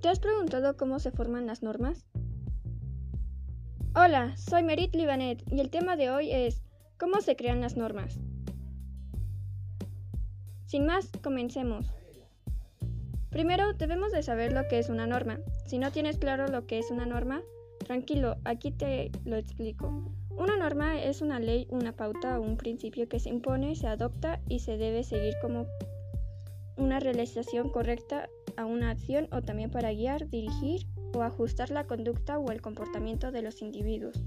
¿Te has preguntado cómo se forman las normas? Hola, soy Merit Libanet y el tema de hoy es ¿Cómo se crean las normas? Sin más, comencemos. Primero, debemos de saber lo que es una norma. Si no tienes claro lo que es una norma, tranquilo, aquí te lo explico. Una norma es una ley, una pauta o un principio que se impone, se adopta y se debe seguir como una realización correcta a una acción o también para guiar, dirigir o ajustar la conducta o el comportamiento de los individuos.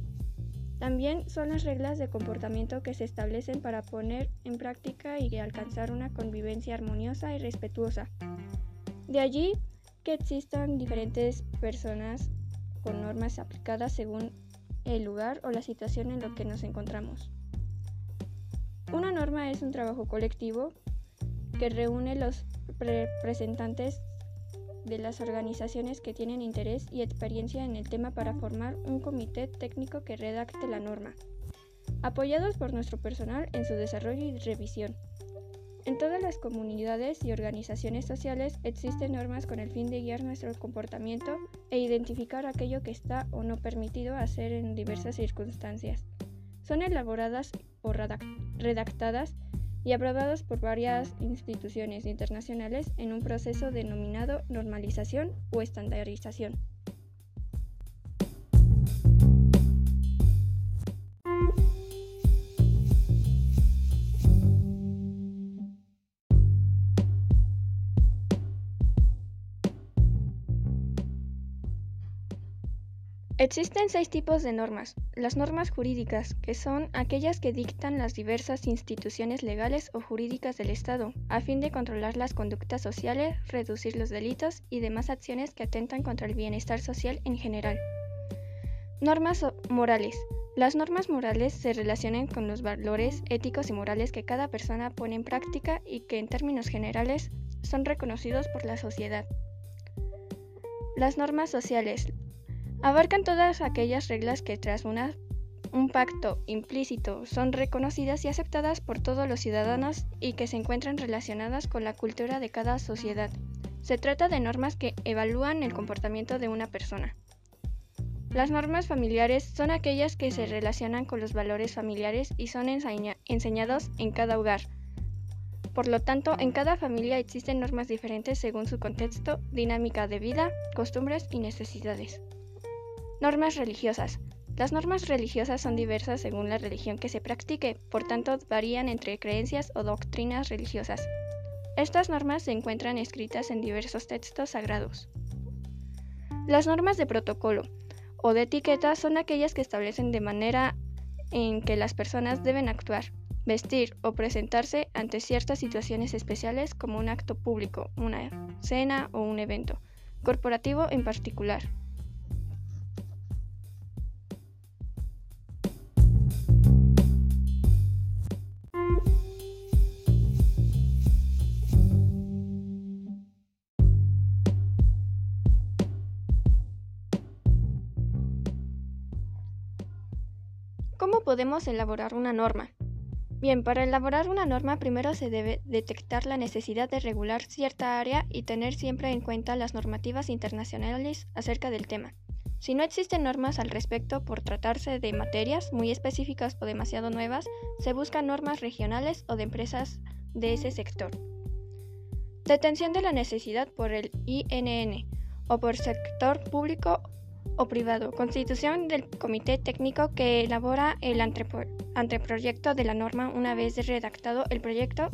También son las reglas de comportamiento que se establecen para poner en práctica y alcanzar una convivencia armoniosa y respetuosa. De allí que existan diferentes personas con normas aplicadas según el lugar o la situación en la que nos encontramos. Una norma es un trabajo colectivo que reúne los representantes de las organizaciones que tienen interés y experiencia en el tema para formar un comité técnico que redacte la norma, apoyados por nuestro personal en su desarrollo y revisión. En todas las comunidades y organizaciones sociales existen normas con el fin de guiar nuestro comportamiento e identificar aquello que está o no permitido hacer en diversas circunstancias. Son elaboradas o redactadas y aprobados por varias instituciones internacionales en un proceso denominado normalización o estandarización. Existen seis tipos de normas. Las normas jurídicas, que son aquellas que dictan las diversas instituciones legales o jurídicas del Estado, a fin de controlar las conductas sociales, reducir los delitos y demás acciones que atentan contra el bienestar social en general. Normas morales. Las normas morales se relacionan con los valores éticos y morales que cada persona pone en práctica y que en términos generales son reconocidos por la sociedad. Las normas sociales abarcan todas aquellas reglas que tras un pacto implícito son reconocidas y aceptadas por todos los ciudadanos y que se encuentran relacionadas con la cultura de cada sociedad. Se trata de normas que evalúan el comportamiento de una persona. Las normas familiares son aquellas que se relacionan con los valores familiares y son enseñados en cada hogar. Por lo tanto, en cada familia existen normas diferentes según su contexto, dinámica de vida, costumbres y necesidades. Normas religiosas. Las normas religiosas son diversas según la religión que se practique, por tanto varían entre creencias o doctrinas religiosas. Estas normas se encuentran escritas en diversos textos sagrados. Las normas de protocolo o de etiqueta son aquellas que establecen de manera en que las personas deben actuar, vestir o presentarse ante ciertas situaciones especiales como un acto público, una cena o un evento, corporativo en particular. ¿Cómo podemos elaborar una norma? Bien, para elaborar una norma primero se debe detectar la necesidad de regular cierta área y tener siempre en cuenta las normativas internacionales acerca del tema. Si no existen normas al respecto por tratarse de materias muy específicas o demasiado nuevas, se buscan normas regionales o de empresas de ese sector. Detención de la necesidad por el INN o por sector público o privado. Constitución del comité técnico que elabora el anteproyecto de la norma una vez redactado el proyecto.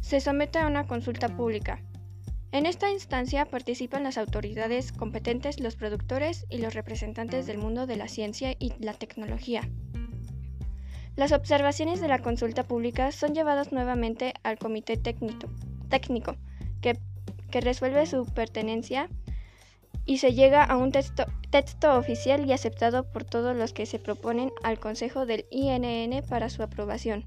Se somete a una consulta pública. En esta instancia participan las autoridades competentes, los productores y los representantes del mundo de la ciencia y la tecnología. Las observaciones de la consulta pública son llevadas nuevamente al comité técnico, técnico que, que resuelve su pertenencia y se llega a un texto, oficial y aceptado por todos los que se proponen al Consejo del INN para su aprobación.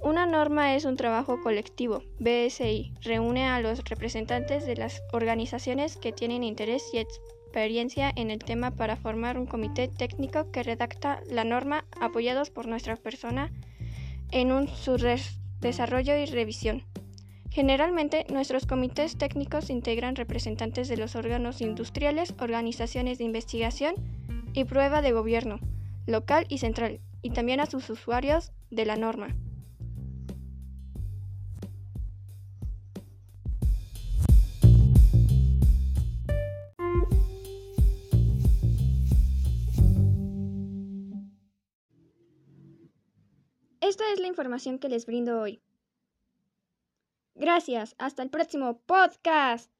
Una norma es un trabajo colectivo, BSI, reúne a los representantes de las organizaciones que tienen interés y experiencia en el tema para formar un comité técnico que redacta la norma apoyados por nuestra persona en un su desarrollo y revisión. Generalmente, nuestros comités técnicos integran representantes de los órganos industriales, organizaciones de investigación y prueba de gobierno, local y central, y también a sus usuarios de la norma. Esta es la información que les brindo hoy. Gracias, hasta el próximo podcast.